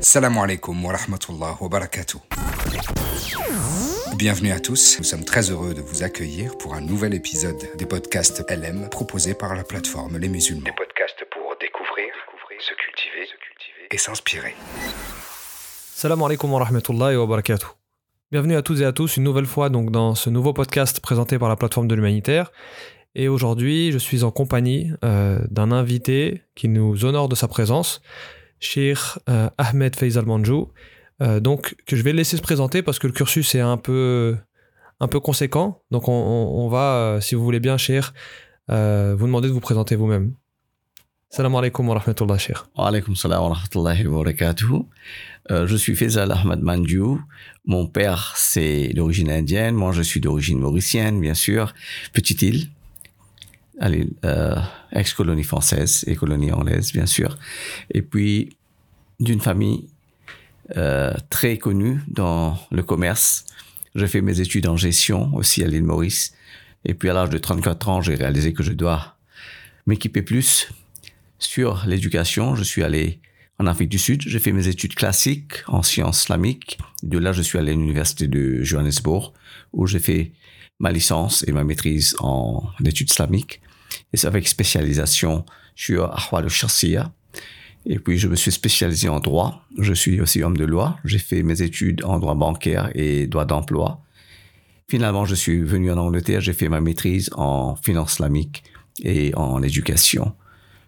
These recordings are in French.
Salam alaikum wa rahmatullah wa barakatuh. Bienvenue à tous, nous sommes très heureux de vous accueillir pour un nouvel épisode des podcasts LM proposés par la plateforme Les Musulmans. Des podcasts pour découvrir, se cultiver, se cultiver et s'inspirer. Salam alaikum wa rahmatullahi wa barakatuh. Bienvenue à toutes et à tous une nouvelle fois donc dans ce nouveau podcast présenté par la plateforme de l'humanitaire. Et aujourd'hui, je suis en compagnie euh, d'un invité qui nous honore de sa présence, Sheikh euh, Ahmed Faisal Manjou. Euh, donc, que je vais laisser se présenter parce que le cursus est un peu, un peu conséquent. Donc, on, va, euh, si vous voulez bien, Sheikh, euh, vous demander de vous présenter vous-même. Salam alaikum wa rahmatullah, Sheikh. Wa alaykum salam wa rahmatullahi wa barakatuh. Je suis Faisal Ahmad Mandiou. Mon père, c'est d'origine indienne. Moi, je suis d'origine mauricienne, bien sûr. Petite île. Allez, euh, ex-colonie française et colonie anglaise, bien sûr. Et puis, d'une famille euh, très connue dans le commerce. J'ai fait mes études en gestion aussi à l'île Maurice. Et puis, à l'âge de 34 ans, j'ai réalisé que je dois m'équiper plus sur l'éducation. Je suis allé en Afrique du Sud. J'ai fait mes études classiques en sciences islamiques. De là, je suis allé à l'université de Johannesburg où j'ai fait ma licence et ma maîtrise en études islamiques. Et avec spécialisation sur Ahwal al-Shakhsiyya. Et puis, je me suis spécialisé en droit. Je suis aussi homme de loi. J'ai fait mes études en droit bancaire et droit d'emploi. Finalement, je suis venu en Angleterre. J'ai fait ma maîtrise en finance islamique et en éducation.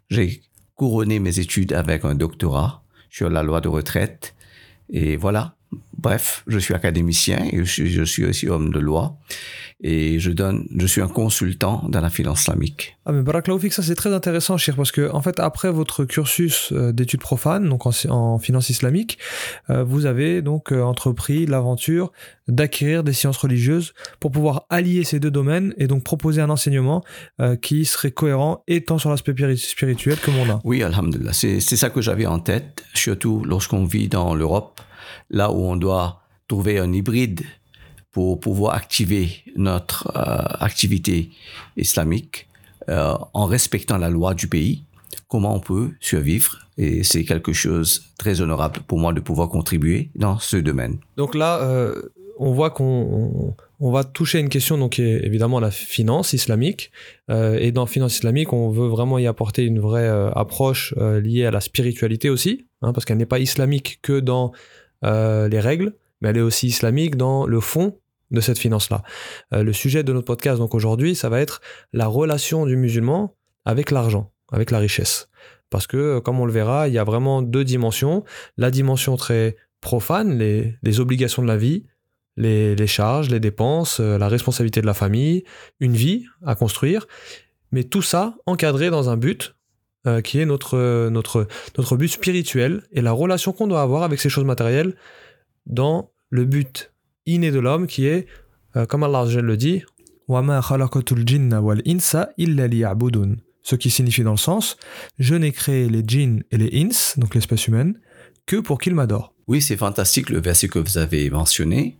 J'ai couronné mes études avec un doctorat sur la loi de retraite. Et voilà. Bref, je suis académicien et je suis, je suis aussi homme de loi. Et je donne, je suis un consultant dans la finance islamique. Ah mais Barakallahu fik, ça c'est très intéressant, Chir, parce que en fait après votre cursus euh, d'études profanes, donc en, en finance islamique, euh, vous avez donc euh, entrepris l'aventure d'acquérir des sciences religieuses pour pouvoir allier ces deux domaines et donc proposer un enseignement euh, qui serait cohérent et tant sur l'aspect piri- spirituel que mondain. Oui, alhamdulillah. C'est ça que j'avais en tête, surtout lorsqu'on vit dans l'Europe, là où on doit trouver un hybride pour pouvoir activer notre euh, activité islamique euh, en respectant la loi du pays. Comment on peut survivre Et c'est quelque chose de très honorable pour moi de pouvoir contribuer dans ce domaine. Donc là, euh, on voit qu'on on, va toucher une question donc qui est évidemment la finance islamique. Et dans finance islamique, on veut vraiment y apporter une vraie approche liée à la spiritualité aussi, hein, parce qu'elle n'est pas islamique que dans euh, les règles, mais elle est aussi islamique dans le fond de cette finance-là. Euh, le sujet de notre podcast donc aujourd'hui, ça va être la relation du musulman avec l'argent, avec la richesse. Parce que, euh, comme on le verra, il y a vraiment deux dimensions. La dimension très profane, les, obligations de la vie, les, les charges, les dépenses, euh, la responsabilité de la famille, une vie à construire, mais tout ça encadré dans un but euh, qui est notre, euh, notre, notre but spirituel et la relation qu'on doit avoir avec ces choses matérielles dans le but inné de l'homme qui est, euh, comme Allah le dit, ce qui signifie dans le sens, je n'ai créé les djinns et les ins, donc l'espèce humaine, que pour qu'ils m'adorent. Oui, c'est fantastique le verset que vous avez mentionné.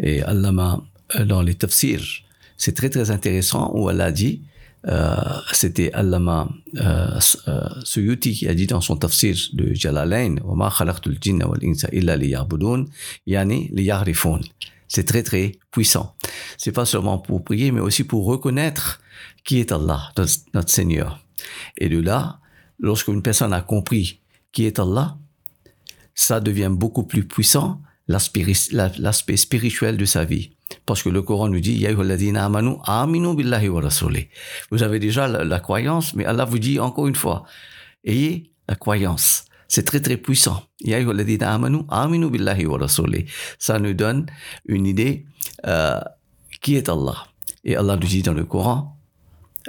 Et Allah, dans les tafsirs, c'est très très intéressant où Allah dit c'était Allama euh, euh, Suyuti qui a dit dans son tafsir de Jalalain, وَمَا خَلَقْتُ الْجِنَّ وَالْإِنسَ إِلَّا لِيَعْبُدُونَ يعني لِيَعْرِفُونَ. C'est très très puissant. C'est pas seulement pour prier, mais aussi pour reconnaître qui est Allah, notre, notre Seigneur. Et de là, lorsqu'une personne a compris qui est Allah, ça devient beaucoup plus puissant l'aspect la- l'aspect spirituel de sa vie. Parce que le Coran nous dit. Vous avez déjà la, croyance, mais Allah vous dit encore une fois, ayez la croyance. C'est très très puissant. Ça nous donne une idée euh, qui est Allah. Et Allah nous dit dans le Coran,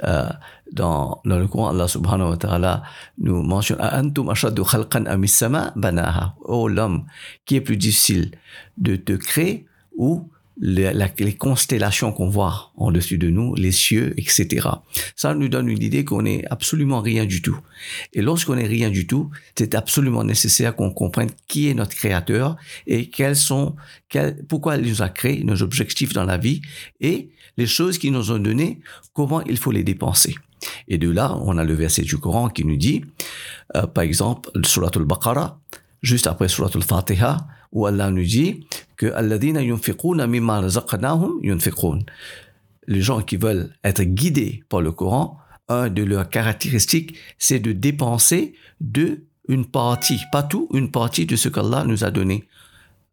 euh, dans, dans le Coran, Allah subhanahu wa ta'ala nous mentionne Antum ashaddu khalqan amis sama banaha. Oh l'homme, qui est plus difficile de te créer ou les, les constellations qu'on voit en dessus de nous, les cieux, etc. Ça nous donne une idée qu'on est absolument rien du tout. Et lorsqu'on est rien du tout, c'est absolument nécessaire qu'on comprenne qui est notre créateur et quels sont, quels, pourquoi il nous a créé, nos objectifs dans la vie et les choses qu'il nous ont données, comment il faut les dépenser. Et de là, on a le verset du Coran qui nous dit, euh, par exemple, Surat al-Baqarah, juste après Surat al-Fatiha, où Allah nous dit que Les gens qui veulent être guidés par le Coran, un de leurs caractéristiques, c'est de dépenser de une partie, pas tout, une partie de ce qu'Allah nous a donné.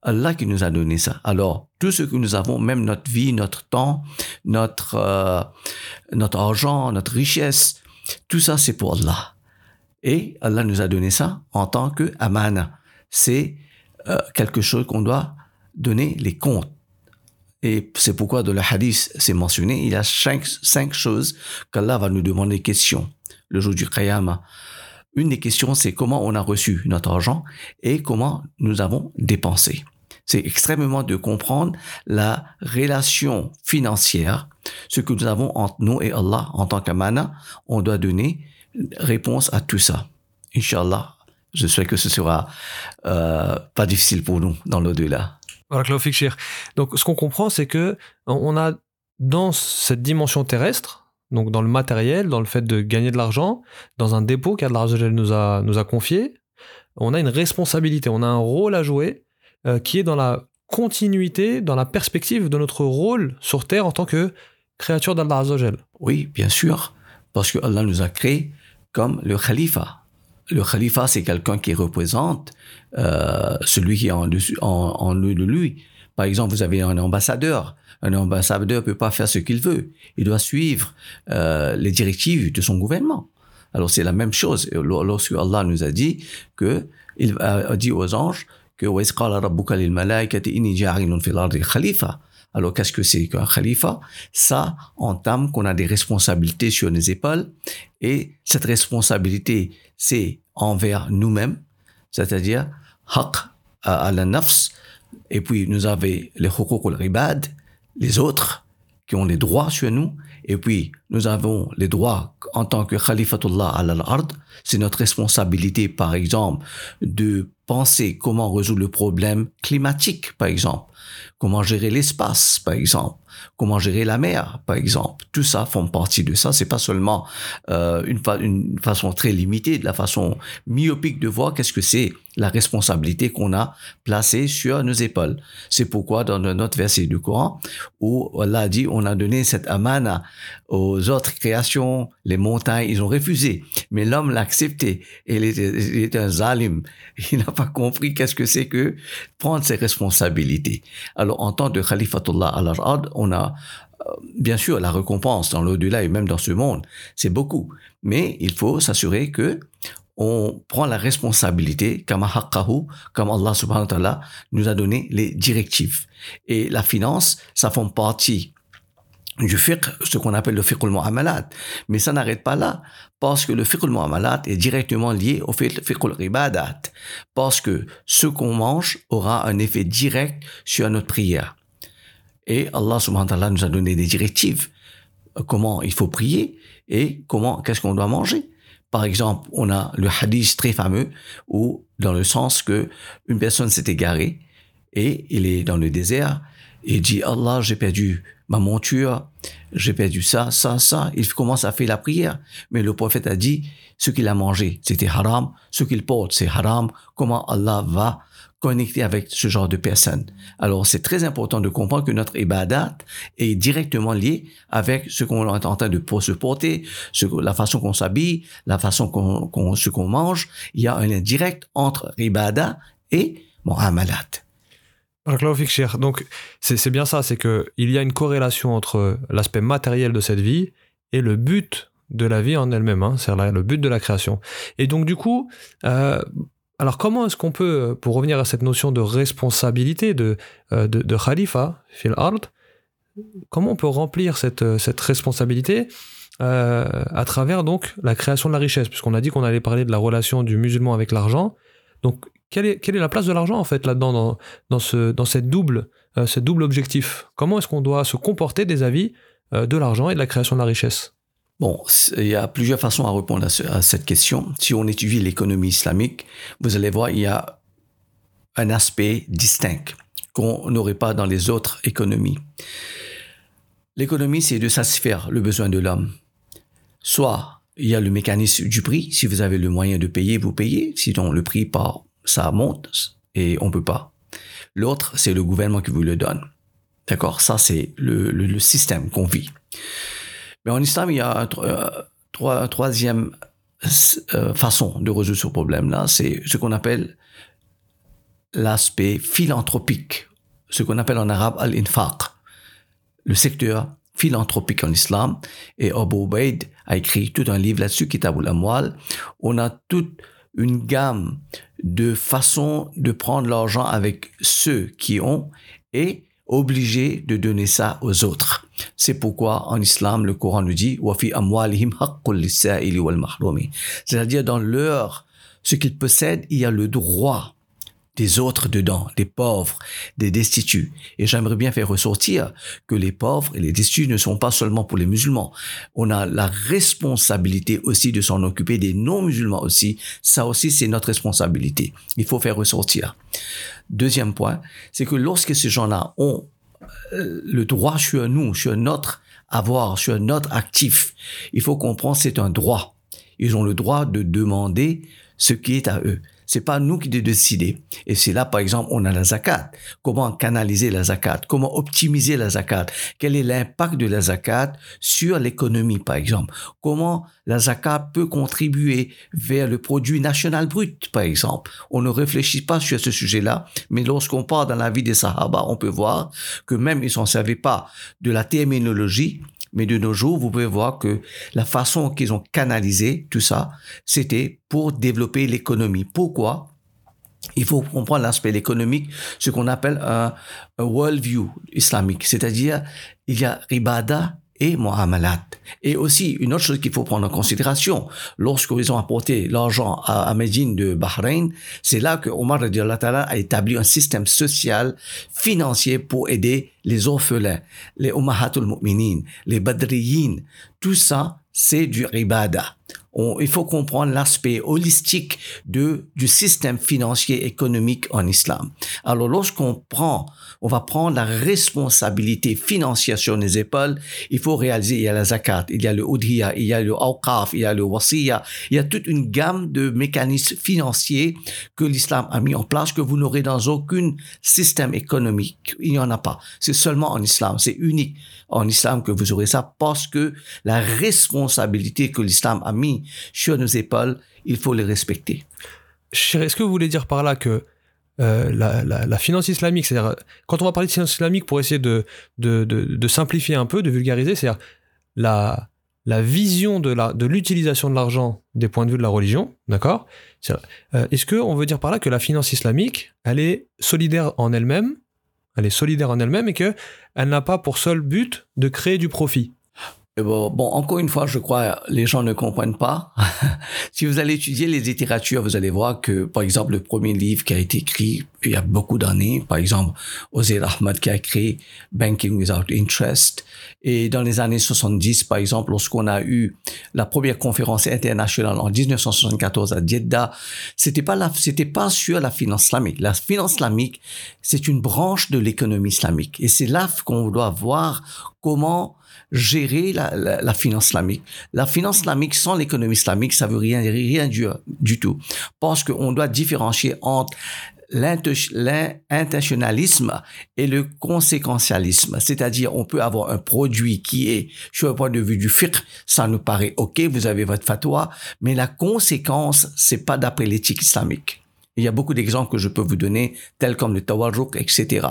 Allah qui nous a donné ça. Alors, tout ce que nous avons, même notre vie, notre temps, notre, euh, notre argent, notre richesse, tout ça, c'est pour Allah. Et Allah nous a donné ça en tant que amana. C'est euh, quelque chose qu'on doit donner les comptes. Et c'est pourquoi dans le hadith, c'est mentionné, il y a cinq, cinq choses qu'Allah va nous demander questions le jour du Qiyamah. Une des questions, c'est comment on a reçu notre argent et comment nous avons dépensé. C'est extrêmement de comprendre la relation financière, ce que nous avons entre nous et Allah en tant qu'amana. On doit donner réponse à tout ça. Inch'Allah, je souhaite que ce sera euh, pas difficile pour nous dans l'au-delà. Donc, ce qu'on comprend, c'est que on a dans cette dimension terrestre, donc dans le matériel, dans le fait de gagner de l'argent, dans un dépôt qu'Allah nous a, nous a confié, on a une responsabilité, on a un rôle à jouer euh, qui est dans la continuité, dans la perspective de notre rôle sur Terre en tant que créature d'Allah Azzawajal. Oui, bien sûr, parce que Allah nous a créés comme le khalifa. Le khalifa, c'est quelqu'un qui représente euh, celui qui est en, en, en de lui. Par exemple, vous avez un ambassadeur. Un ambassadeur ne peut pas faire ce qu'il veut. Il doit suivre euh, les directives de son gouvernement. Alors c'est la même chose. Lorsque Allah nous a dit que il a dit aux anges que alors qu'est-ce que c'est qu'un khalifa? Ça entame qu'on a des responsabilités sur nos épaules et cette responsabilité c'est envers nous-mêmes, c'est-à-dire haq à la nafs. Et puis nous avons les huquq ribad les autres qui ont les droits sur nous. Et puis nous avons les droits en tant que khalifatullah al-ard, c'est notre responsabilité par exemple de penser comment résoudre le problème climatique, par exemple, comment gérer l'espace, par exemple, comment gérer la mer, par exemple? Tout ça font partie de ça. C'est pas seulement euh, une, façon très limitée, de la façon myopique de voir qu'est-ce que c'est la responsabilité qu'on a placée sur nos épaules. C'est pourquoi dans notre verset du Coran, où Allah dit, on a donné cette amana aux autres créations, les montagnes, ils ont refusé. Mais l'homme l'a accepté. Et il était, un zalim. Il n'a pas compris qu'est-ce que c'est que prendre ses responsabilités. Alors, en tant que khalifatullah al-Arad, on a euh, bien sûr la récompense dans l'au-delà et même dans ce monde, c'est beaucoup. Mais il faut s'assurer que on prend la responsabilité, comme Allah subhanahu wa ta'ala nous a donné les directives. Et la finance, ça fait partie du fiqh, ce qu'on appelle le fiqh al-mu'amalat. Mais ça n'arrête pas là, parce que le fiqh al-mu'amalat est directement lié au fiqh al-ibadat, parce que ce qu'on mange aura un effet direct sur notre prière. Et Allah subhanahu wa ta'ala nous a donné des directives, comment il faut prier et comment, qu'est-ce qu'on doit manger. Par exemple, on a le hadith très fameux où, dans le sens que une personne s'est égarée et il est dans le désert et dit Allah, j'ai perdu ma monture, j'ai perdu ça, ça, ça. Il commence à faire la prière. Mais le prophète a dit, ce qu'il a mangé, c'était haram. Ce qu'il porte, c'est haram. Comment Allah va connecter avec ce genre de personnes? Alors, c'est très important de comprendre que notre ibadat est directement lié avec ce qu'on est en train de se porter, la façon qu'on s'habille, la façon qu'on, ce qu'on mange. Il y a un lien direct entre ibadat et mu'amalat. Donc, c'est bien ça, c'est qu'il y a une corrélation entre l'aspect matériel de cette vie et le but de la vie en elle-même, hein, c'est-à-dire le but de la création. Et donc, du coup, euh, alors comment est-ce qu'on peut, pour revenir à cette notion de responsabilité de, euh, de, Khalifa, fil art, comment on peut remplir cette, cette responsabilité euh, à travers donc la création de la richesse, puisqu'on a dit qu'on allait parler de la relation du musulman avec l'argent. Donc quelle est, la place de l'argent en fait là-dedans, dans, ce, cette double, euh, objectif? Comment est-ce qu'on doit se comporter des avis de l'argent et de la création de la richesse? Bon, il y a plusieurs façons à répondre à, cette question. Si on étudie l'économie islamique, vous allez voir, il y a un aspect distinct qu'on n'aurait pas dans les autres économies. L'économie, c'est de satisfaire le besoin de l'homme, soit il y a le mécanisme du prix. Si vous avez le moyen de payer, vous payez. Sinon, le prix part, ça monte et on peut pas. L'autre, c'est le gouvernement qui vous le donne. D'accord? Ça, c'est le, système qu'on vit. Mais en islam, il y a un, euh, troisième euh, façon de résoudre ce problème-là, c'est ce qu'on appelle l'aspect philanthropique, ce qu'on appelle en arabe al-infaq, le secteur philanthropique en islam. Et Abu Ubaid a écrit tout un livre là-dessus, Kitab al-Amwal. On a toute une gamme de façons de prendre l'argent avec ceux qui ont et obligé de donner ça aux autres. C'est pourquoi en islam, le Coran nous dit C'est-à-dire dans leur, ce qu'ils possèdent, il y a le droit des autres dedans, des pauvres, des destitués. Et j'aimerais bien faire ressortir que les pauvres et les destitués ne sont pas seulement pour les musulmans. On a la responsabilité aussi de s'en occuper des non-musulmans aussi. Ça aussi, c'est notre responsabilité. Il faut faire ressortir. Deuxième point, c'est que lorsque ces gens-là ont euh, le droit sur nous, sur notre avoir, sur notre actif, il faut comprendre c'est un droit. Ils ont le droit de demander ce qui est à eux. C'est pas nous qui devons décider. Et c'est là, par exemple, on a la zakat. Comment canaliser la zakat? Comment optimiser la zakat? Quel est l'impact de la zakat sur l'économie, par exemple? Comment la zakat peut contribuer vers le produit national brut, par exemple? On ne réfléchit pas sur ce sujet-là, mais lorsqu'on part dans la vie des Sahaba, on peut voir que même ils s'en servaient pas de la terminologie, mais de nos jours, vous pouvez voir que la façon qu'ils ont canalisé tout ça, c'était pour développer l'économie. Pourquoi? Il faut comprendre l'aspect économique, ce qu'on appelle un, un world view islamique, c'est-à-dire il y a ribada et. Et aussi, une autre chose qu'il faut prendre en considération, lorsqu'ils ont apporté l'argent à, à Médine de Bahreïn, c'est là que Omar a établi un système social, financier pour aider les orphelins, les Ummahatul Mu'minin, les Badriyin. Tout ça, c'est du ribada il faut comprendre l'aspect holistique de, du système financier économique en islam. Alors, lorsqu'on prend, on va prendre la responsabilité financière sur les épaules, il faut réaliser, il y a la zakat, il y a le udhiya, il y a le awqaf, il y a le wasiya, il y a toute une gamme de mécanismes financiers que l'islam a mis en place que vous n'aurez dans aucun système économique. Il n'y en a pas. C'est seulement en islam. C'est unique en islam que vous aurez ça parce que la responsabilité que l'islam a mis sur nos épaules, il faut les respecter. Est-ce que vous voulez dire par là que euh, la, finance islamique, c'est-à-dire quand on va parler de finance islamique pour essayer de, simplifier un peu, de vulgariser, c'est-à-dire la, vision de l'utilisation de l'argent des points de vue de la religion, d'accord? Euh, Est-ce qu'on veut dire par là que la finance islamique, elle est solidaire en elle-même, elle est solidaire en elle-même et que elle n'a pas pour seul but de créer du profit? Bon, bon, encore une fois, je crois les gens ne comprennent pas. si vous allez étudier les littératures, vous allez voir que, par exemple, le premier livre qui a été écrit il y a beaucoup d'années, par exemple, Ozer Ahmad qui a écrit Banking Without Interest, et dans les années 70, par exemple, lorsqu'on a eu la première conférence internationale en 1974 à Jeddah, c'était pas c'était pas sur la finance islamique. La finance islamique, c'est une branche de l'économie islamique, et c'est là qu'on doit voir comment gérer la, la, finance islamique. La finance islamique sans l'économie islamique, ça veut rien, rien du, du tout. Parce qu'on doit différencier entre l'intentionnalisme et le conséquentialisme. C'est-à-dire, on peut avoir un produit qui est, sur le point de vue du fiqh, ça nous paraît OK, vous avez votre fatwa, mais la conséquence, c'est pas d'après l'éthique islamique. Il y a beaucoup d'exemples que je peux vous donner, tels comme le tawarruk, etc.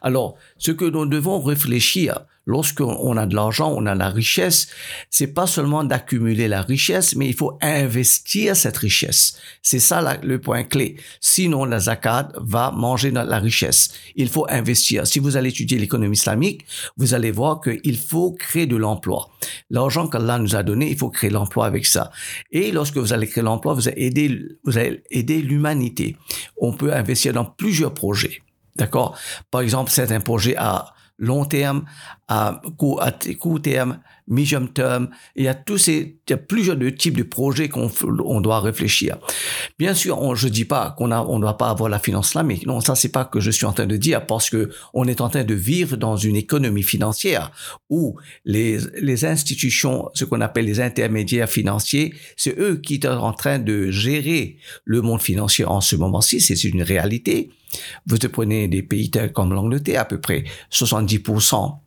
Alors, ce que nous devons réfléchir, lorsqu'on a de l'argent, on a la richesse, c'est pas seulement d'accumuler la richesse, mais il faut investir cette richesse. C'est ça le point clé. Sinon, la zakat va manger la richesse. Il faut investir. Si vous allez étudier l'économie islamique, vous allez voir qu'il faut créer de l'emploi. L'argent qu'Allah nous a donné, il faut créer l'emploi avec ça. Et lorsque vous allez créer l'emploi, vous allez aider, vous allez aider l'humanité. On peut investir dans plusieurs projets. D'accord? Par exemple, c'est un projet à long terme, à court, terme, medium term. Il y a tous ces, il y a plusieurs types de projets qu'on on doit réfléchir. Bien sûr, on, je dis pas qu'on a, on doit pas avoir la finance islamique. Non, ça c'est pas que je suis en train de dire parce que on est en train de vivre dans une économie financière où les, les institutions, ce qu'on appelle les intermédiaires financiers, c'est eux qui sont en train de gérer le monde financier en ce moment-ci. C'est une réalité. Vous prenez des pays tels comme l'Angleterre, à peu près 70%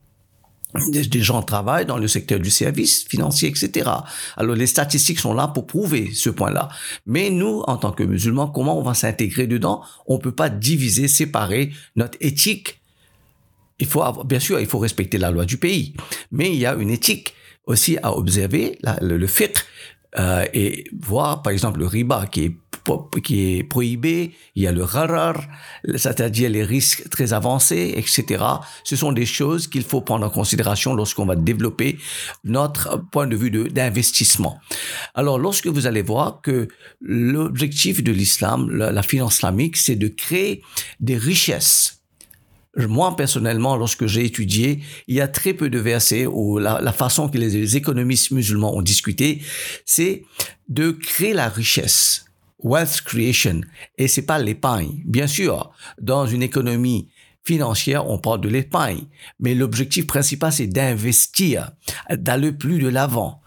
des, gens travaillent dans le secteur du service financier, etc. Alors les statistiques sont là pour prouver ce point-là. Mais nous, en tant que musulmans, comment on va s'intégrer dedans? On peut pas diviser, séparer notre éthique. Il faut bien sûr, il faut respecter la loi du pays, mais il y a une éthique aussi à observer. le, le fiqh euh, et voir par exemple le riba qui est qui est prohibé, il y a le gharar, c'est-à-dire les risques très avancés, etc. Ce sont des choses qu'il faut prendre en considération lorsqu'on va développer notre point de vue d'investissement. Alors, lorsque vous allez voir que l'objectif de l'islam, la finance islamique, c'est de créer des richesses moi, personnellement, lorsque j'ai étudié, il y a très peu de versets où la, façon que les économistes musulmans ont discuté, c'est de créer la richesse, wealth creation, et c'est pas l'épargne. Bien sûr, dans une économie financière, on parle de l'épargne, mais l'objectif principal, c'est d'investir, d'aller plus de l'avant.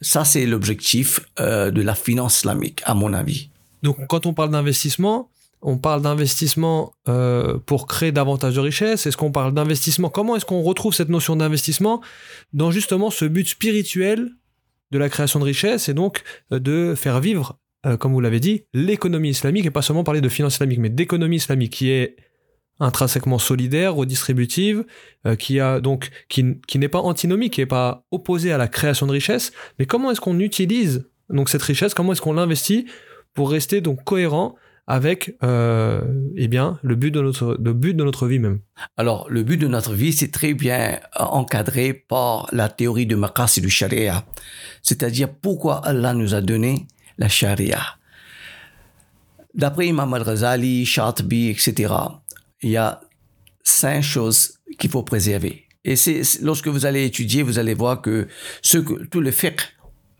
Ça, c'est l'objectif euh, de la finance islamique, à mon avis. Donc, quand on parle d'investissement, on parle d'investissement euh, pour créer davantage de richesses Est-ce qu'on parle d'investissement Comment est-ce qu'on retrouve cette notion d'investissement dans justement ce but spirituel de la création de richesses et donc euh, de faire vivre, euh, comme vous l'avez dit, l'économie islamique et pas seulement parler de finance islamique, mais d'économie islamique qui est intrinsèquement solidaire, redistributive, qui a donc qui, qui n'est pas antinomique, qui n'est pas opposée à la création de richesses. Mais comment est-ce qu'on utilise donc cette richesse? Comment est-ce qu'on l'investit pour rester donc cohérent avec euh, eh bien le but de notre le but de notre vie même. Alors le but de notre vie c'est très bien encadré par la théorie de Maqasid du Sharia, c'est-à-dire pourquoi Allah nous a donné la Sharia? D'après Imam al-Ghazali, Shatibi, etc., il y a cinq choses qu'il faut préserver. Et c'est lorsque vous allez étudier, vous allez voir que ce que tout le fiqh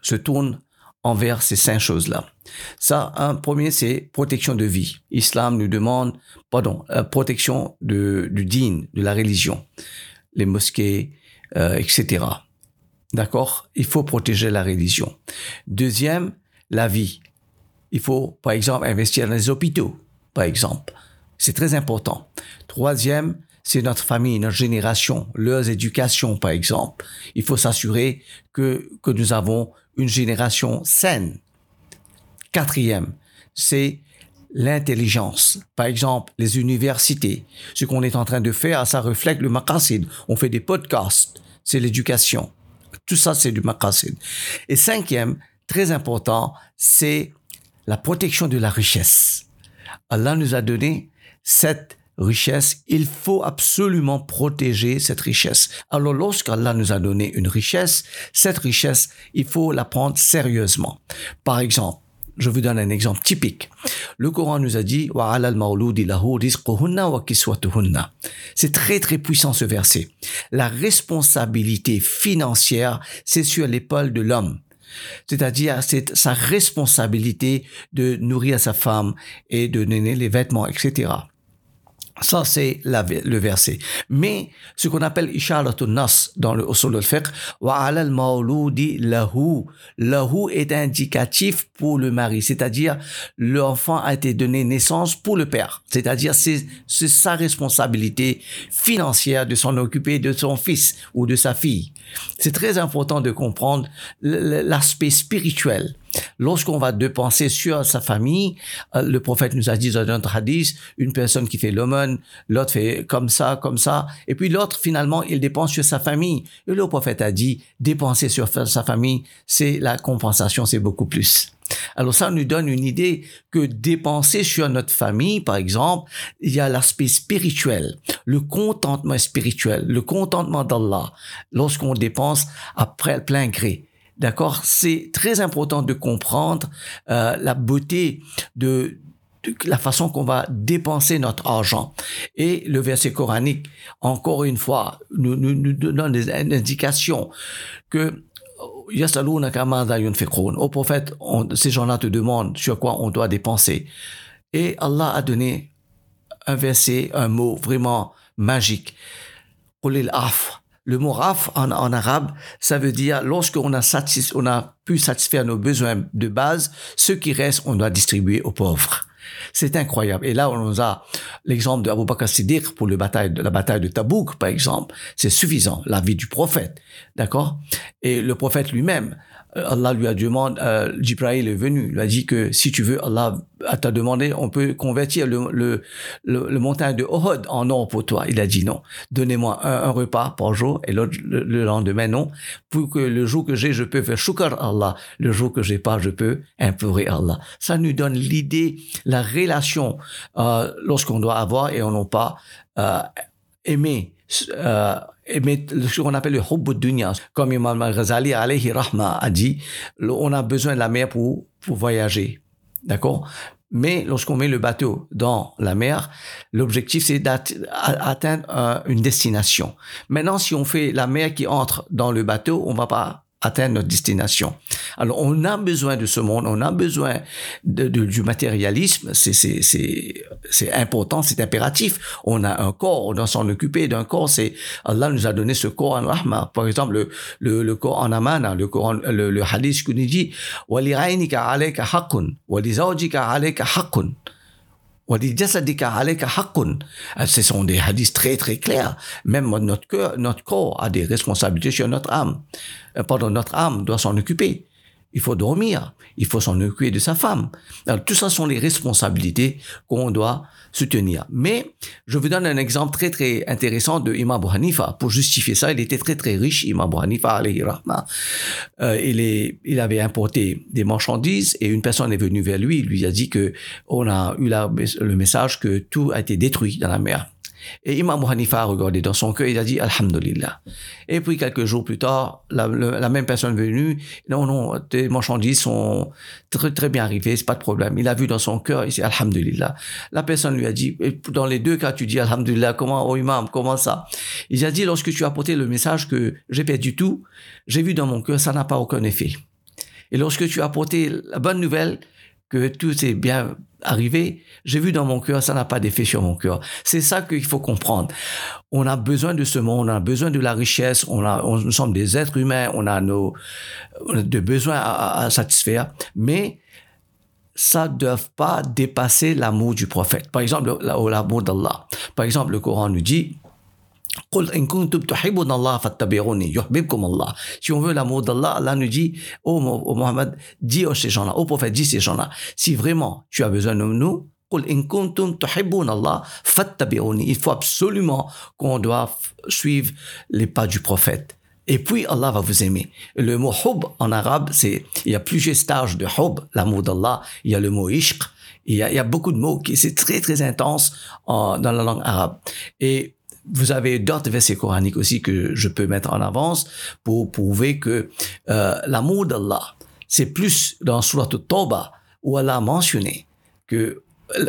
se tourne envers ces cinq choses-là. Ça, un premier, c'est protection de vie. Islam nous demande, pardon, euh, protection de, du din, de la religion, les mosquées, euh, etc. D'accord? Il faut protéger la religion. Deuxième, la vie. Il faut, par exemple, investir dans les hôpitaux, par exemple. C'est très important. Troisième, c'est notre famille, notre génération, leurs éducations, par exemple. Il faut s'assurer que, que nous avons une génération saine. Quatrième, c'est l'intelligence. Par exemple, les universités. Ce qu'on est en train de faire, ça reflète le maqasid. On fait des podcasts. C'est l'éducation. Tout ça, c'est du maqasid. Et cinquième, très important, c'est la protection de la richesse. Allah nous a donné cette richesse, il faut absolument protéger cette richesse. Alors lorsqu'Allah nous a donné une richesse, cette richesse, il faut la prendre sérieusement. Par exemple, je vous donne un exemple typique. Le Coran nous a dit C'est très très puissant ce verset. La responsabilité financière, c'est sur l'épaule de l'homme. C'est-à-dire, c'est sa responsabilité de nourrir sa femme et de donner les vêtements, etc. Ça, c'est le verset. Mais ce qu'on appelle isharatun nas dans le usul al-fiqh, wa al mawludi lahu. Lahu est indicatif pour le mari, c'est-à-dire l'enfant a été donné naissance pour le père. C'est-à-dire c'est sa responsabilité financière de s'en occuper de son fils ou de sa fille. C'est très important de comprendre l'aspect spirituel. Lorsqu'on va dépenser sur sa famille, euh, le prophète nous a dit dans un hadith, une personne qui fait l'aumône, l'autre fait comme ça, comme ça, et puis l'autre finalement il dépense sur sa famille. Et le prophète a dit, dépenser sur sa famille, c'est la compensation, c'est beaucoup plus. Alors ça nous donne une idée que dépenser sur notre famille, par exemple, il y a l'aspect spirituel, le contentement spirituel, le contentement d'Allah, lorsqu'on dépense après plein gré. D'accord? C'est très important de comprendre euh, la beauté de la façon qu'on va dépenser notre argent. Et le verset coranique, encore une fois, nous, donne des indications que au prophète, ces gens-là te demandent sur quoi on doit dépenser. Et Allah a donné un verset, un mot vraiment magique. Le mot raf en, arabe, ça veut dire lorsqu'on a, on a pu satisfaire nos besoins de base, ce qui reste, on doit distribuer aux pauvres. C'est incroyable. Et là, on nous a l'exemple de Abu Bakr Siddiq pour la bataille de Tabouk, par exemple. C'est suffisant. La vie du prophète. D'accord? Et le prophète lui-même, Allah lui a demandé, euh, Jibril est venu, lui a dit que si tu veux, Allah t'a demandé, on peut convertir le, le, le, montagne de Ohod en or pour toi. Il a dit non. Donnez-moi un, repas par jour et le, le, lendemain non. Pour que le jour que j'ai, je peux faire shukr Allah. Le jour que j'ai pas, je peux implorer Allah. Ça nous donne l'idée, la relation euh, lorsqu'on doit avoir et on n'a pas euh, aimé euh, ce qu'on appelle le hubbu dunya, comme Imam al-Ghazali alayhi rahma a dit, on a besoin de la mer pour, pour voyager. D'accord? Mais lorsqu'on met le bateau dans la mer, l'objectif c'est d'atteindre une destination. Maintenant, si on fait la mer qui entre dans le bateau, on va pas atteindre notre destination. Alors, on a besoin de ce monde, on a besoin de, du matérialisme, c'est important, c'est impératif. On a un corps, on doit s'en occuper d'un corps. C'est Allah nous a donné ce corps en rahma. Par exemple, le, le, le corps en amana, le, corps, le, le hadith dit « ce sont des hadiths très très clairs. Même notre cœur, notre corps a des responsabilités sur notre âme. Euh, Pardon, notre âme doit s'en occuper. Il faut dormir, il faut s'en occuper de sa femme. Alors, tout ça sont les responsabilités qu'on doit soutenir. Mais je vous donne un exemple très très intéressant de Imam Hanifa. Pour justifier ça, il était très très riche, Imam Hanifa, alayhi. Euh, il, est, il avait importé des marchandises et une personne est venue vers lui, il lui a dit que on a eu le message que tout a été détruit dans la mer. Et Imam Hanifa a regardé dans son cœur, il a dit Alhamdulillah. Et puis quelques jours plus tard, la, même personne est venue, non, non, tes marchandises sont très, très bien arrivées, c'est pas de problème. Il a vu dans son cœur, il dit Alhamdulillah. La personne lui a dit, dans les deux cas, tu dis Alhamdulillah, comment, oh Imam, comment ça? Il a dit, lorsque tu as apporté le message que j'ai perdu tout, j'ai vu dans mon cœur, ça n'a pas aucun effet. Et lorsque tu as apporté la bonne nouvelle, que tout s'est bien arrivé, j'ai vu dans mon cœur, ça n'a pas d'effet sur mon cœur. C'est ça qu'il faut comprendre. On a besoin de ce monde, on a besoin de la richesse, on a, on, nous sommes des êtres humains, on a nos, des besoins à, satisfaire, mais ça ne doit pas dépasser l'amour du prophète. Par exemple, l'amour d'Allah. Par exemple, le Coran nous dit, si on veut l'amour d'Allah, Allah nous dit, oh, oh Mohammed, dis à ces gens-là, oh prophète, dis ces gens-là, si vraiment tu as besoin de nous, il faut absolument qu'on doit suivre les pas du prophète. Et puis Allah va vous aimer. Le mot hub en arabe, c'est il y a plusieurs stages de hub, l'amour d'Allah. Il y a le mot ishq. Il y a, il y a beaucoup de mots qui c'est très très intense dans la langue arabe. Et vous avez d'autres versets coraniques aussi que je peux mettre en avance pour prouver que euh, l'amour d'Allah, c'est plus dans Surah Tawbah où Allah a mentionné que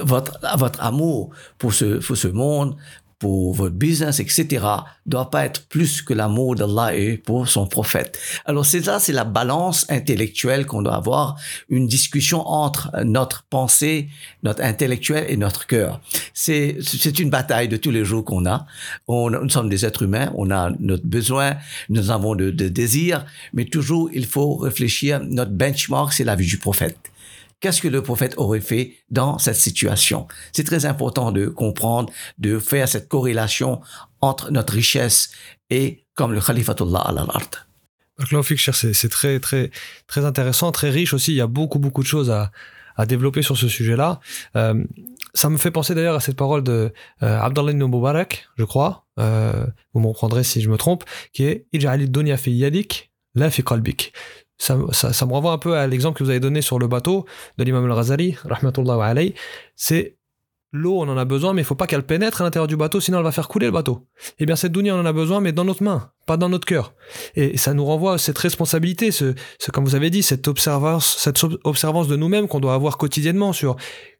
votre, votre amour pour ce, pour ce monde, pour votre business, etc., doit pas être plus que l'amour d'Allah et pour son prophète. Alors c'est ça, c'est la balance intellectuelle qu'on doit avoir, une discussion entre notre pensée, notre intellectuel et notre cœur. C'est c'est une bataille de tous les jours qu'on a. On, nous sommes des êtres humains, on a notre besoin, nous avons de, de désirs, mais toujours il faut réfléchir. Notre benchmark, c'est la vie du prophète qu'est-ce que le prophète aurait fait dans cette situation? C'est très important de comprendre, de faire cette corrélation entre notre richesse et comme le Khalifatullah al-Ard. C'est très, très, très intéressant, très riche aussi. Il y a beaucoup, beaucoup de choses à, à développer sur ce sujet-là. Euh, ça me fait penser d'ailleurs à cette parole de euh, Abdallah ibn Mubarak, je crois, euh, vous me reprendrez si je me trompe, qui est « Ij'al dunya fi yadik, la fi qalbik » ça, ça, me renvoie un peu à l'exemple que vous avez donné sur le bateau de l'imam al-Ghazali, alayhi. C'est l'eau, on en a besoin, mais il faut pas qu'elle pénètre à l'intérieur du bateau, sinon elle va faire couler le bateau. Eh bien, cette dunya, on en a besoin, mais dans notre main, pas dans notre cœur. Et ça nous renvoie à cette responsabilité, ce, comme vous avez dit, cette observance, cette observance de nous-mêmes qu'on doit avoir quotidiennement sur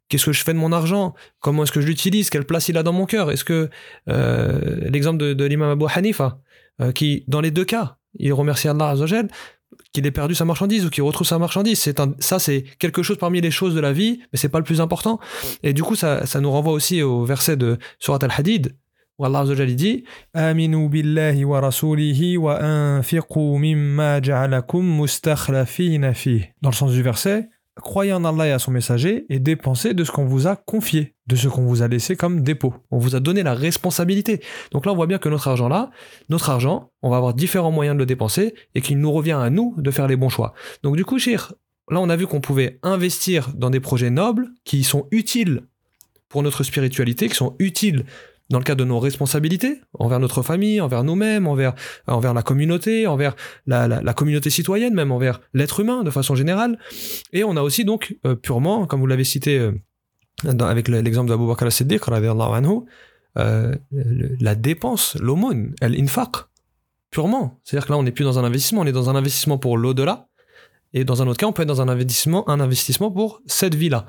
Qu'est-ce que je fais de mon argent Comment est-ce que je l'utilise Quelle place il a dans mon cœur Est-ce que euh, l'exemple de, l'imam Abu Hanifa, euh, qui dans les deux cas, il remercie Allah Azzawajal qu'il ait perdu sa marchandise ou qu'il retrouve sa marchandise. C'est ça, c'est quelque chose parmi les choses de la vie, mais c'est pas le plus important. Et du coup, ça, ça nous renvoie aussi au verset de Surat Al-Hadid, où Allah Azzawajal dit Aminu billahi wa rasulihi wa anfiqu mimma ja'alakum mustakhlafina fi. Dans le sens du verset, croyez en Allah et à son messager et dépensez de ce qu'on vous a confié, de ce qu'on vous a laissé comme dépôt. On vous a donné la responsabilité. Donc là, on voit bien que notre argent là, notre argent, on va avoir différents moyens de le dépenser et qu'il nous revient à nous de faire les bons choix. Donc du coup, Shir, là, on a vu qu'on pouvait investir dans des projets nobles qui sont utiles pour notre spiritualité, qui sont utiles dans le cadre de nos responsabilités envers notre famille, envers nous-mêmes, envers, la communauté, envers la, la, communauté citoyenne, même envers l'être humain de façon générale. Et on a aussi donc euh, purement, comme vous l'avez cité euh, avec l'exemple d'Abu Bakr al-Siddiq, euh, la dépense, l'aumône, l'infaq, purement. C'est-à-dire que là, on n'est plus dans un investissement, on est dans un investissement pour l'au-delà, et dans un autre cas, on peut être dans un investissement, un investissement pour cette vie-là.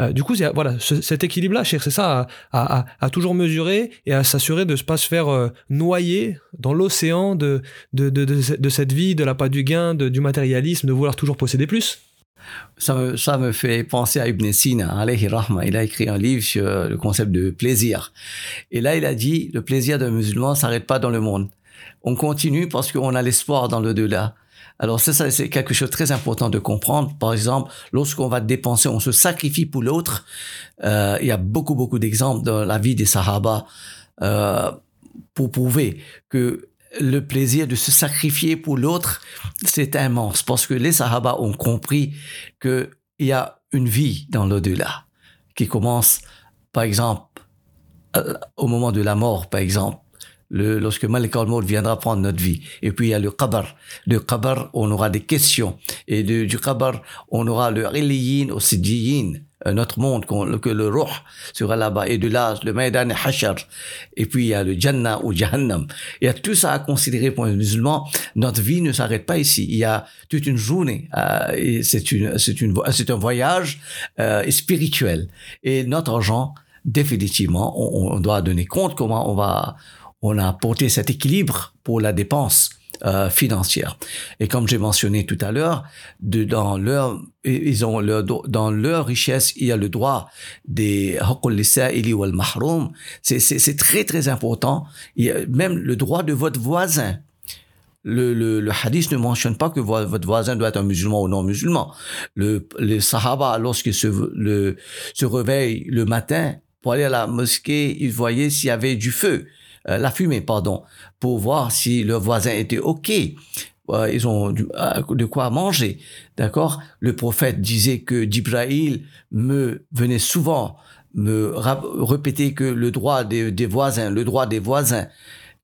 Euh, du coup, voilà, cet équilibre-là, c'est ça, à, toujours mesurer et à s'assurer de ne pas se faire euh, noyer dans l'océan de de, de, de, cette vie, de la pas du gain, du matérialisme, de vouloir toujours posséder plus. Ça me, fait penser à Ibn Sina, alayhi rahma. Il a écrit un livre sur le concept de plaisir. Et là, il a dit, le plaisir d'un musulman s'arrête pas dans le monde. On continue parce qu'on a l'espoir dans le delà. Alors ça, c'est quelque chose de très important de comprendre. Par exemple, lorsqu'on va dépenser, on se sacrifie pour l'autre. Euh, il y a beaucoup, beaucoup d'exemples dans la vie des Sahaba euh, pour prouver que le plaisir de se sacrifier pour l'autre, c'est immense. Parce que les Sahaba ont compris qu'il y a une vie dans l'au-delà qui commence, par exemple, euh, au moment de la mort, par exemple le, lorsque Malik al viendra prendre notre vie. Et puis il y a le Qabr. Le Qabr, on aura des questions. Et du Qabr, on aura le Iliyin au Sidiyin, notre monde, que le Ruh sera là-bas. Et de là, le Maïdan et Hashar. Et puis il y a le Jannah ou Jahannam. Il y a tout ça à considérer pour un musulman. Notre vie ne s'arrête pas ici. Il y a toute une journée. Euh, c'est une, c'est une, c'est un voyage euh, spirituel. Et notre argent, définitivement, on, on doit donner compte comment on va on a apporté cet équilibre pour la dépense euh, financière. Et comme j'ai mentionné tout à l'heure, dans leur ils ont leur, dans leur richesse, il y a le droit des c'est très très important. Il y a même le droit de votre voisin. Le, le, le, hadith ne mentionne pas que votre voisin doit être un musulman ou non musulman. Le, les sahaba, lorsqu'ils se, le, se réveillent le matin pour aller à la mosquée, ils voyaient s'il y avait du feu. Euh, la fumée, pardon, pour voir si le voisin était OK. Euh, ils ont euh, de quoi manger, d'accord? Le prophète disait que Jibraïl me venait souvent me répéter que le droit des, des, voisins, le droit des voisins,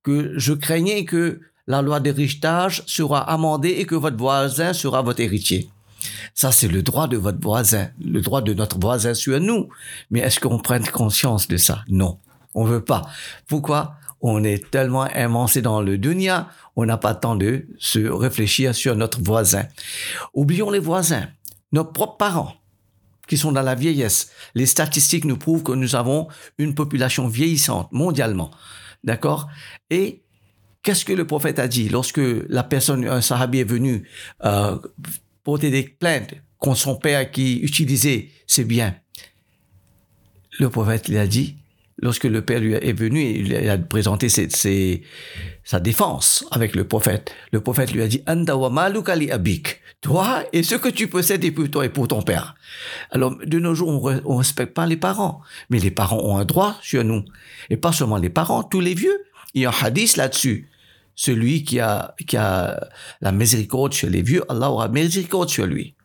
que je craignais que la loi d'héritage sera amendée et que votre voisin sera votre héritier. Ça, c'est le droit de votre voisin, le droit de notre voisin sur nous. Mais est-ce qu'on prenne conscience de ça? Non, on veut pas. Pourquoi? On est tellement immense dans le dunya, on n'a pas le temps de se réfléchir sur notre voisin. Oublions les voisins, nos propres parents qui sont dans la vieillesse. Les statistiques nous prouvent que nous avons une population vieillissante mondialement. D'accord? Et qu'est-ce que le prophète a dit lorsque la personne, un sahabi est venu euh, porter des plaintes contre son père qui utilisait ses biens? Le prophète lui a dit, lorsque le père lui est venu, il a présenté ses, sa défense avec le prophète. Le prophète lui a dit, abik. Toi et ce que tu possèdes est pour toi et pour ton père. Alors, de nos jours, on, ne respecte pas les parents. Mais les parents ont un droit sur nous. Et pas seulement les parents, tous les vieux. Il y a un hadith là-dessus. Celui qui a, qui a la miséricorde sur les vieux, Allah aura miséricorde sur lui.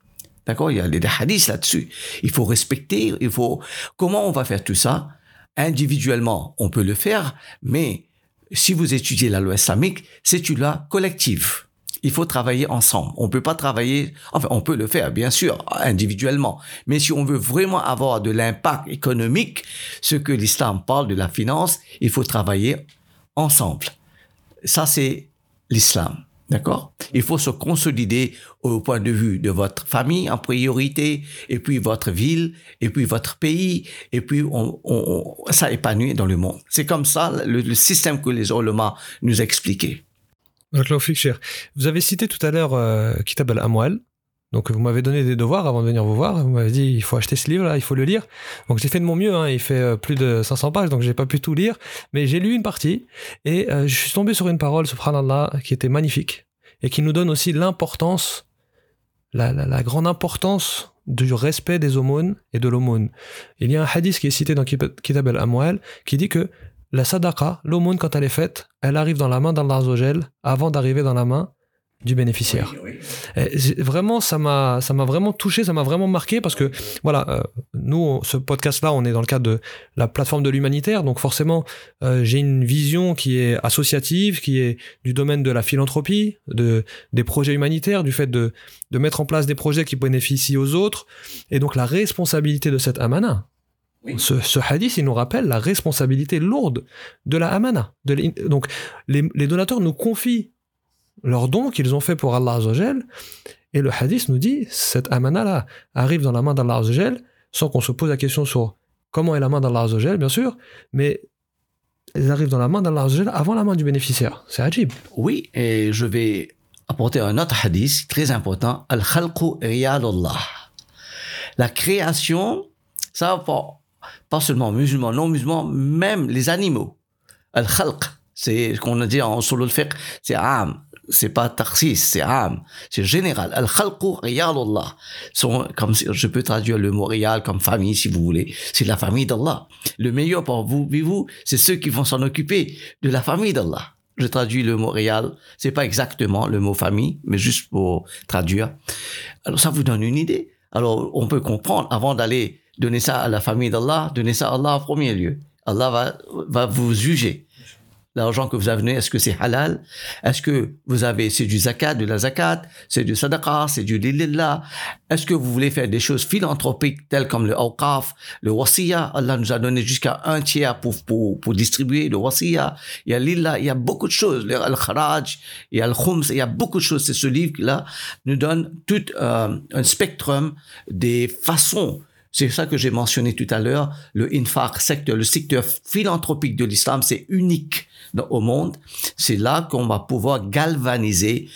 D'accord? Il y a des hadiths là-dessus. Il faut respecter, il faut, comment on va faire tout ça? Individuellement, on peut le faire, mais si vous étudiez la loi islamique, c'est une loi collective. Il faut travailler ensemble. On peut pas travailler, enfin, on peut le faire, bien sûr, individuellement. Mais si on veut vraiment avoir de l'impact économique, ce que l'islam parle de la finance, il faut travailler ensemble. Ça, c'est l'islam. D'accord? Il faut se consolider au point de vue de votre famille en priorité, et puis votre ville, et puis votre pays, et puis ça épanouit dans le monde. C'est comme ça le, système que les ulama nous expliquaient. Vous avez cité tout à l'heure euh, Kitab al-Amwal, donc vous m'avez donné des devoirs avant de venir vous voir. Vous m'avez dit il faut acheter ce livre là, il faut le lire. Donc j'ai fait de mon mieux. Hein. Il fait euh, plus de 500 pages, donc j'ai pas pu tout lire, mais j'ai lu une partie et euh, je suis tombé sur une parole, subhanallah, qui était magnifique et qui nous donne aussi l'importance, la, la, grande importance du respect des aumônes et de l'aumône. Il y a un hadith qui est cité dans Kitab al-Amwal qui dit que la sadaqa, l'aumône quand elle est faite, elle arrive dans la main d'Allah avant d'arriver dans la main du bénéficiaire. Vraiment, ça m'a, ça m'a vraiment touché, ça m'a vraiment marqué parce que voilà, euh, nous, ce podcast-là, on est dans le cadre de la plateforme de l'humanitaire, donc forcément, euh, j'ai une vision qui est associative, qui est du domaine de la philanthropie, de des projets humanitaires, du fait de de mettre en place des projets qui bénéficient aux autres, et donc la responsabilité de cette amana. Ce, ce, hadith, il nous rappelle la responsabilité lourde de la amana. De donc, les, les donateurs nous confient leurs dons qu'ils ont fait pour Allah Azzawajal. Et le hadith nous dit, cette amana-là arrive dans la main d'Allah Azzawajal, sans qu'on se pose la question sur comment est la main d'Allah Azzawajal, bien sûr, mais elles arrivent dans la main d'Allah Azzawajal avant la main du bénéficiaire. C'est ajib. Oui, et je vais apporter un autre hadith très important. Al-khalqu riyadullah. La création, ça va pas, pas seulement musulmans, non musulmans, même les animaux. Al-khalq, c'est ce qu'on a dit en solo le c'est am, c'est pas tarsis, c'est am, c'est général. Al khalqu riyalullah. Comme je peux traduire le mot riyal comme famille si vous voulez. C'est la famille d'Allah. Le meilleur pour vous, vous, c'est ceux qui vont s'en occuper de la famille d'Allah. Je traduis le mot riyal. C'est pas exactement le mot famille, mais juste pour traduire. Alors ça vous donne une idée. Alors on peut comprendre avant d'aller donner ça à la famille d'Allah, donner ça à Allah en premier lieu. Allah va, va vous juger l'argent que vous avez, est-ce que c'est halal? Est-ce que vous avez, c'est du zakat, de la zakat, c'est du sadaqa, c'est du lilillah Est-ce que vous voulez faire des choses philanthropiques telles comme le awqaf, le wasiya? Allah nous a donné jusqu'à un tiers pour, pour, pour distribuer le wasiya. Il y a lillah, il y a beaucoup de choses, le al-kharaj, il y a le khums, il y a beaucoup de choses. C'est ce livre-là nous donne tout euh, un spectrum des façons. C'est ça que j'ai mentionné tout à l'heure, le infaq secteur, le secteur philanthropique de l'islam, c'est unique au monde. C'est là qu'on va pouvoir galvaniser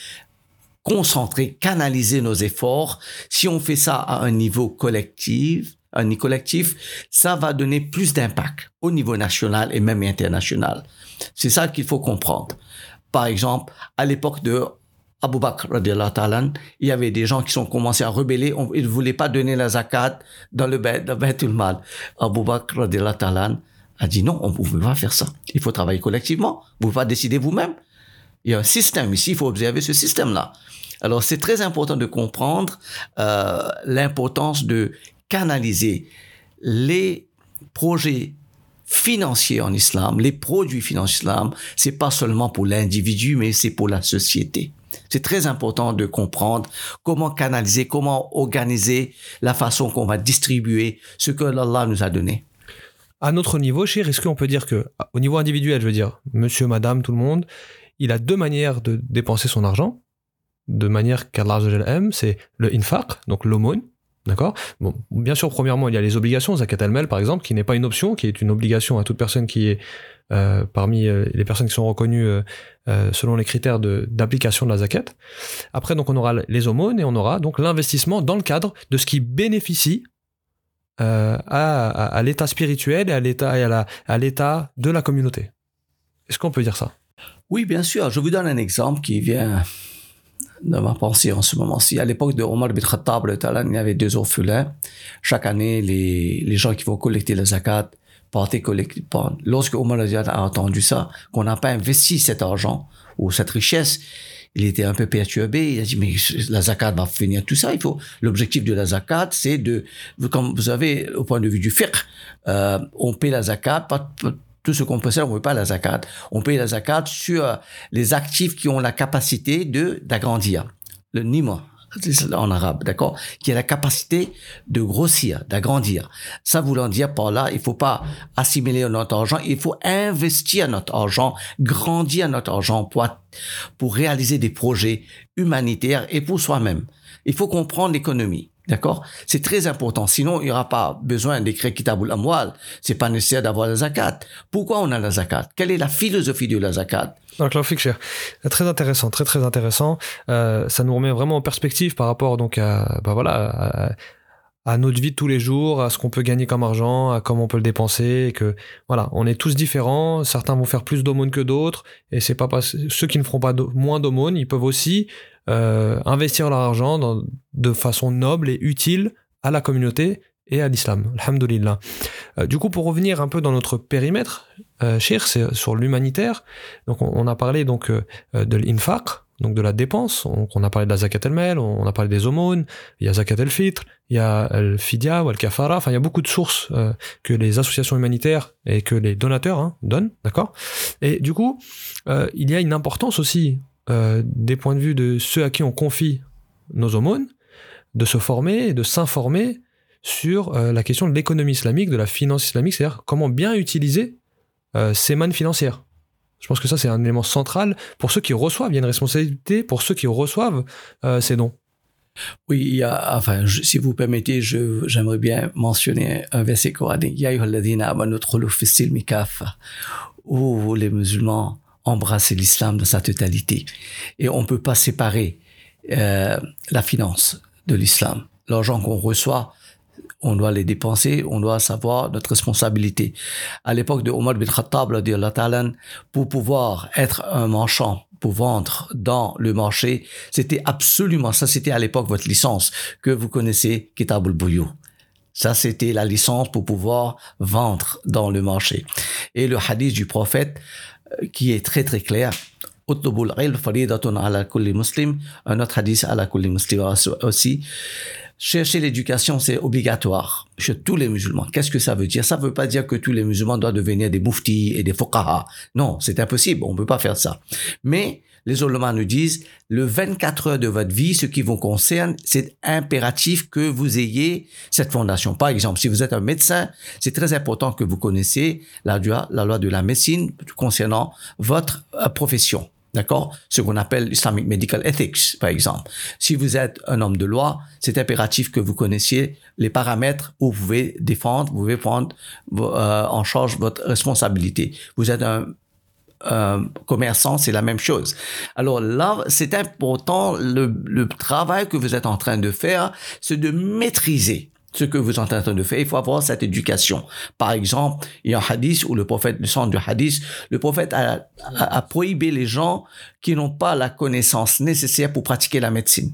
concentrer, canaliser nos efforts. Si on fait ça à un niveau collectif, un collectif, ça va donner plus d'impact au niveau national et même international. C'est ça qu'il faut comprendre. Par exemple, à l'époque de Abu Bakr, il y avait des gens qui sont commencés à rebeller. ils ne voulaient pas donner la zakat dans le Baitul Mal. Abu Bakr, a dit non, on ne pouvait pas faire ça. Il faut travailler collectivement. Vous ne pouvez pas décider vous-même. Il y a un système ici, il faut observer ce système-là. Alors c'est très important de comprendre euh, l'importance de canaliser les projets financiers en islam, les produits financiers en islam, c'est pas seulement pour l'individu, mais c'est pour la société. C'est très important de comprendre comment canaliser, comment organiser la façon qu'on va distribuer ce que Allah nous a donné à notre niveau, cher, est-ce qu'on peut dire que, au niveau individuel, je veux dire, monsieur, madame, tout le monde, il a deux manières de dépenser son argent, de manière qu'Allah aime, c'est le infaq, donc l'aumône, d'accord? Bon, bien sûr, premièrement, il y a les obligations, zakat al par exemple, qui n'est pas une option, qui est une obligation à toute personne qui est euh, parmi euh, les personnes qui sont reconnues euh, selon les critères d'application de, la zakat. Après, donc, on aura les aumônes et on aura donc l'investissement dans le cadre de ce qui bénéficie euh, à, l'état spirituel et à l'état à l'état de la communauté. Est-ce qu'on peut dire ça? Oui, bien sûr. Je vous donne un exemple qui vient de ma pensée en ce moment-ci. À l'époque de Omar bin Khattab, il y avait deux orphelins. Chaque année, les, les gens qui vont collecter la zakat partaient collecter. Lorsque Omar a entendu ça, qu'on n'a pas investi cet argent ou cette richesse, il était un peu perturbé. Il a dit, mais la zakat va finir tout ça. Il faut, l'objectif de la zakat, c'est de, comme vous savez, au point de vue du fiqh, euh, on paie la zakat, pas, tout ce qu'on possède, on ne paie pas la zakat. On paye la zakat sur les actifs qui ont la capacité de, d'agrandir. Le nima, en arabe, d'accord, qui a la capacité de grossir, d'agrandir. Ça voulant dire par là, il faut pas assimiler notre argent, il faut investir notre argent, grandir notre argent pour, pour réaliser des projets humanitaires et pour soi-même. Il faut comprendre l'économie. D'accord? C'est très important. Sinon, il n'y aura pas besoin d'écrire Kitabul Amwal. C'est pas nécessaire d'avoir la zakat. Pourquoi on a la zakat? Quelle est la philosophie de la zakat? Donc, cher. Très intéressant, très très intéressant. Euh, ça nous remet vraiment en perspective par rapport donc à, bah voilà, à, notre vie de tous les jours, à ce qu'on peut gagner comme argent, à comment on peut le dépenser. Que voilà, on est tous différents. Certains vont faire plus d'aumônes que d'autres, et c'est pas parce ceux qui ne feront pas moins d'aumônes, ils peuvent aussi euh, investir leur argent de façon noble et utile à la communauté et à l'islam. Alhamdulillah. Euh, du coup, pour revenir un peu dans notre périmètre, euh, c'est sur l'humanitaire. Donc, on, a parlé donc euh, de l'infaq, donc de la dépense. On, a parlé de la zakat el-mel, on, a parlé des aumônes, il y a zakat el-fitr, il y a le fidia ou al-kafara. Enfin, il y a beaucoup de sources que les associations humanitaires et que les donateurs hein, donnent, d'accord? Et du coup, il y a une importance aussi euh, des points de vue de ceux à qui on confie nos aumônes, de se former de s'informer sur euh, la question de l'économie islamique, de la finance islamique, c'est-à-dire comment bien utiliser euh, ces mannes financières. Je pense que ça, c'est un élément central pour ceux qui reçoivent. Il y a une responsabilité pour ceux qui reçoivent ces dons. Oui, il y a, enfin, si vous permettez, j'aimerais bien mentionner un verset coranique. Où les musulmans embrasser l'islam dans sa totalité. Et on ne peut pas séparer euh, la finance de l'islam. L'argent qu'on reçoit, on doit les dépenser, on doit savoir notre responsabilité. À l'époque de Omar bin Khattab, pour pouvoir être un marchand, pour vendre dans le marché, c'était absolument, ça c'était à l'époque votre licence que vous connaissez, Kitabul Bouyou. Ça, c'était la licence pour pouvoir vendre dans le marché. Et le hadith du prophète, qui est très très clair. Un autre hadith aussi. Chercher l'éducation, c'est obligatoire chez tous les musulmans. Qu'est-ce que ça veut dire? Ça ne veut pas dire que tous les musulmans doivent devenir des muftis et des fuqaha. Non, c'est impossible. On ne peut pas faire ça. Mais les ulama nous disent, le 24 heures de votre vie, ce qui vous concerne, c'est impératif que vous ayez cette fondation. Par exemple, si vous êtes un médecin, c'est très important que vous connaissiez la la loi de la médecine concernant votre euh, profession. D'accord? Ce qu'on appelle Islamic Medical Ethics, par exemple. Si vous êtes un homme de loi, c'est impératif que vous connaissiez les paramètres où vous pouvez défendre, vous pouvez prendre euh, en charge votre responsabilité. Vous êtes un euh, commerçant, c'est la même chose. Alors là, c'est important, le, le travail que vous êtes en train de faire, c'est de maîtriser ce que vous êtes en train de faire. Il faut avoir cette éducation. Par exemple, il y a un hadith où le prophète, le centre du hadith, le prophète a, a, a prohibé les gens qui n'ont pas la connaissance nécessaire pour pratiquer la médecine.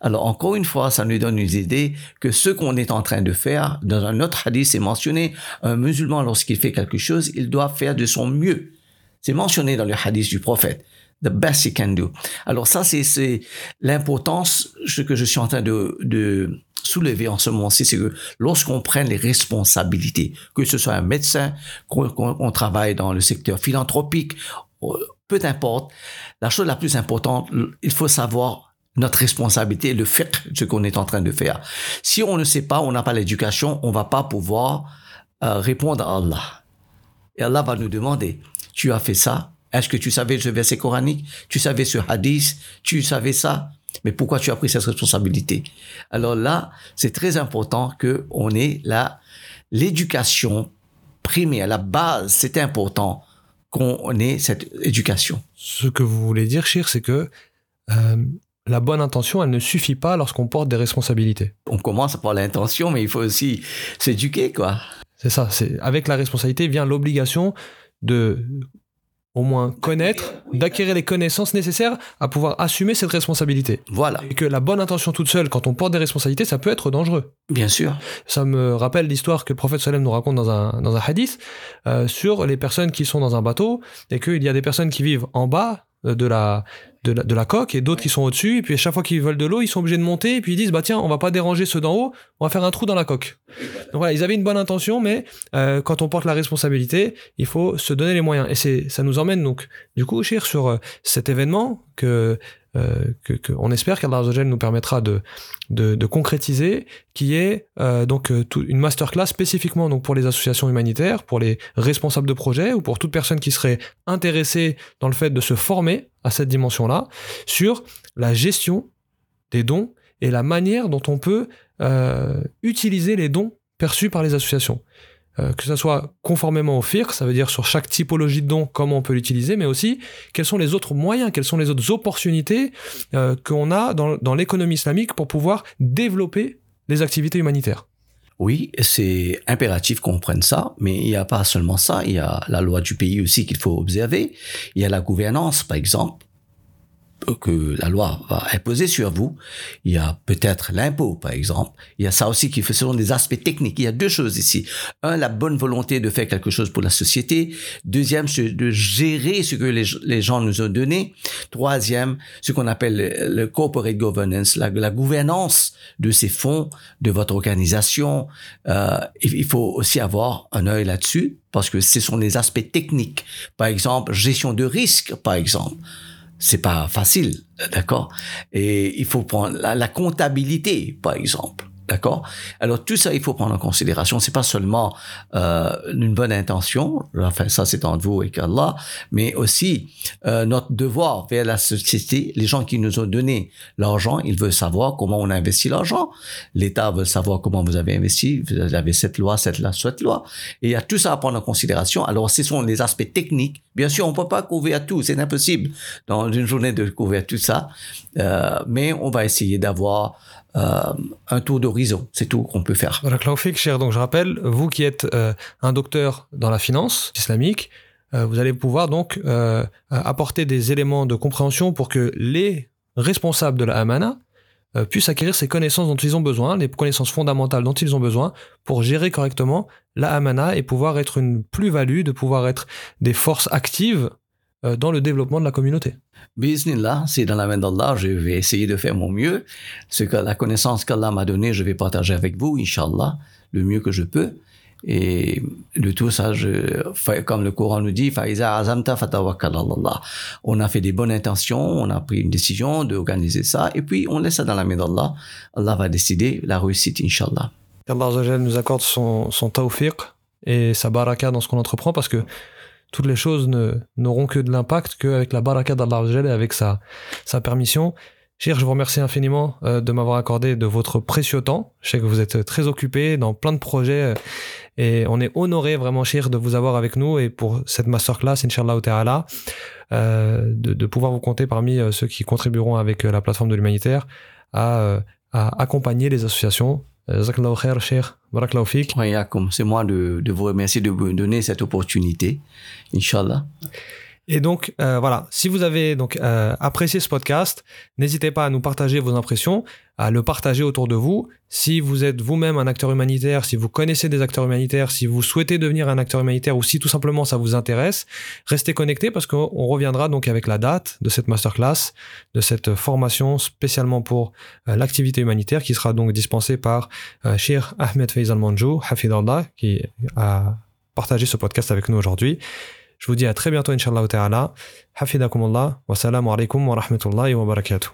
Alors encore une fois, ça nous donne une idée que ce qu'on est en train de faire, dans un autre hadith, c'est mentionné, un musulman, lorsqu'il fait quelque chose, il doit faire de son mieux. C'est mentionné dans le hadith du prophète. The best he can do. Alors ça, c'est l'importance, ce que je suis en train de, de soulever en ce moment-ci, c'est que lorsqu'on prenne les responsabilités, que ce soit un médecin, qu'on travaille dans le secteur philanthropique, euh, peu importe, la chose la plus importante, il faut savoir notre responsabilité, le fait ce qu'on est en train de faire. Si on ne sait pas, on n'a pas l'éducation, on va pas pouvoir euh, répondre à Allah. Et Allah va nous demander, tu as fait ça? Est-ce que tu savais ce verset coranique? Tu savais ce hadith? Tu savais ça? Mais pourquoi tu as pris cette responsabilité? Alors là, c'est très important que on ait la l'éducation primée à la base. C'est important qu'on ait cette éducation. Ce que vous voulez dire, Chir, c'est que euh, la bonne intention, elle ne suffit pas lorsqu'on porte des responsabilités. On commence par l'intention, mais il faut aussi s'éduquer, quoi. C'est ça. C'est avec la responsabilité vient l'obligation de au moins connaître, d'acquérir les connaissances nécessaires à pouvoir assumer cette responsabilité. Voilà. Et que la bonne intention toute seule, quand on porte des responsabilités, ça peut être dangereux. Bien sûr. Ça me rappelle l'histoire que le prophète Salem nous raconte dans un, dans un hadith euh, sur les personnes qui sont dans un bateau et qu'il y a des personnes qui vivent en bas de la, de la, coque et d'autres qui sont au-dessus. Et puis à chaque fois qu'ils veulent de l'eau, ils sont obligés de monter. Et puis ils disent, bah tiens, on va pas déranger ceux d'en haut, on va faire un trou dans la coque. Donc voilà, ils avaient une bonne intention, mais euh, quand on porte la responsabilité, il faut se donner les moyens. Et c'est, ça nous emmène donc, du coup, Chir, sur euh, cet événement que que, que, on espère qu'Allah nous permettra de, de, de, concrétiser, qui est donc une masterclass spécifiquement donc pour les associations humanitaires, pour les responsables de projets ou pour toute personne qui serait intéressée dans le fait de se former à cette dimension-là sur la gestion des dons et la manière dont on peut euh, utiliser les dons perçus par les associations. Euh, que ce soit conformément au FIR, ça veut dire sur chaque typologie de don, comment on peut l'utiliser, mais aussi quels sont les autres moyens, quelles sont les autres opportunités euh, qu'on a dans l'économie islamique pour pouvoir développer les activités humanitaires. Oui, c'est impératif qu'on prenne ça, mais il n'y a pas seulement ça, il y a la loi du pays aussi qu'il faut observer, il y a la gouvernance, par exemple, que la loi va imposer sur vous. Il y a peut-être l'impôt, par exemple. Il y a ça aussi qui fait selon des aspects techniques. Il y a deux choses ici. Un, la bonne volonté de faire quelque chose pour la société. Deuxième, de gérer ce que les, gens nous ont donné. Troisième, ce qu'on appelle le, corporate governance, la, la, gouvernance de ces fonds, de votre organisation. Euh, il faut aussi avoir un œil là-dessus parce que ce sont des aspects techniques. Par exemple, gestion de risque, par exemple c'est pas facile, d'accord? Et il faut prendre la, comptabilité, par exemple. D'accord? Alors tout ça, il faut prendre en considération. C'est pas seulement euh, une bonne intention, enfin ça c'est entre vous et Allah, mais aussi euh, notre devoir vers la société. Les gens qui nous ont donné l'argent, ils veulent savoir comment on a investi l'argent. L'État veut savoir comment vous avez investi. Vous avez cette loi, cette loi, cette loi. Et il y a tout ça à prendre en considération. Alors ce sont les aspects techniques. Bien sûr, on peut pas couvrir tout, c'est impossible dans une journée de couvrir tout ça. Euh, mais on va essayer d'avoir un tour d'horizon. C'est tout qu'on peut faire. Cher. Donc, je rappelle, vous qui êtes euh, un docteur dans la finance islamique, euh, vous allez pouvoir donc apporter des éléments de compréhension pour que les responsables de la Amana puissent acquérir ces connaissances dont ils ont besoin, les connaissances fondamentales dont ils ont besoin pour gérer correctement la Amana et pouvoir être une plus-value, de pouvoir être des forces actives dans le développement de la communauté. Bismillah, c'est dans la main d'Allah, je vais essayer de faire mon mieux. Ce que la connaissance qu'Allah m'a donnée, je vais partager avec vous, Inch'Allah, le mieux que je peux. Et de tout ça, je, comme le Coran nous dit, on a fait des bonnes intentions, on a pris une décision d'organiser ça, et puis on laisse ça dans la main d'Allah. Allah va décider la réussite, Inch'Allah. Qu'Allah nous accorde son, son tawfiq et sa baraka dans ce qu'on entreprend, parce que toutes les choses n'auront que de l'impact qu'avec la baraka d'Allah et avec sa, sa permission. Cher, je vous remercie infiniment euh, de m'avoir accordé de votre précieux temps. Je sais que vous êtes très occupé dans plein de projets euh, et on est honoré vraiment, cher, de vous avoir avec nous et pour cette masterclass, Inch'Allah Ta'ala, euh, de, de pouvoir vous compter parmi ceux qui contribueront avec la plateforme de l'humanitaire à, à accompagner les associations c'est moi de, de vous remercier de vous donner cette opportunité. Inch'Allah. Et donc euh, voilà, si vous avez donc euh, apprécié ce podcast, n'hésitez pas à nous partager vos impressions, à le partager autour de vous. Si vous êtes vous-même un acteur humanitaire, si vous connaissez des acteurs humanitaires, si vous souhaitez devenir un acteur humanitaire ou si tout simplement ça vous intéresse, restez connectés parce qu'on reviendra donc avec la date de cette masterclass, de cette formation spécialement pour euh, l'activité humanitaire qui sera donc dispensée par Shir Ahmed Faisal Manjou, Hafidallah, qui a partagé ce podcast avec nous aujourd'hui. Je vous dis à très bientôt, Inch'Allah ta'ala. Hafidakumullah. Wassalamu alaikum wa rahmatullahi wa barakatuh.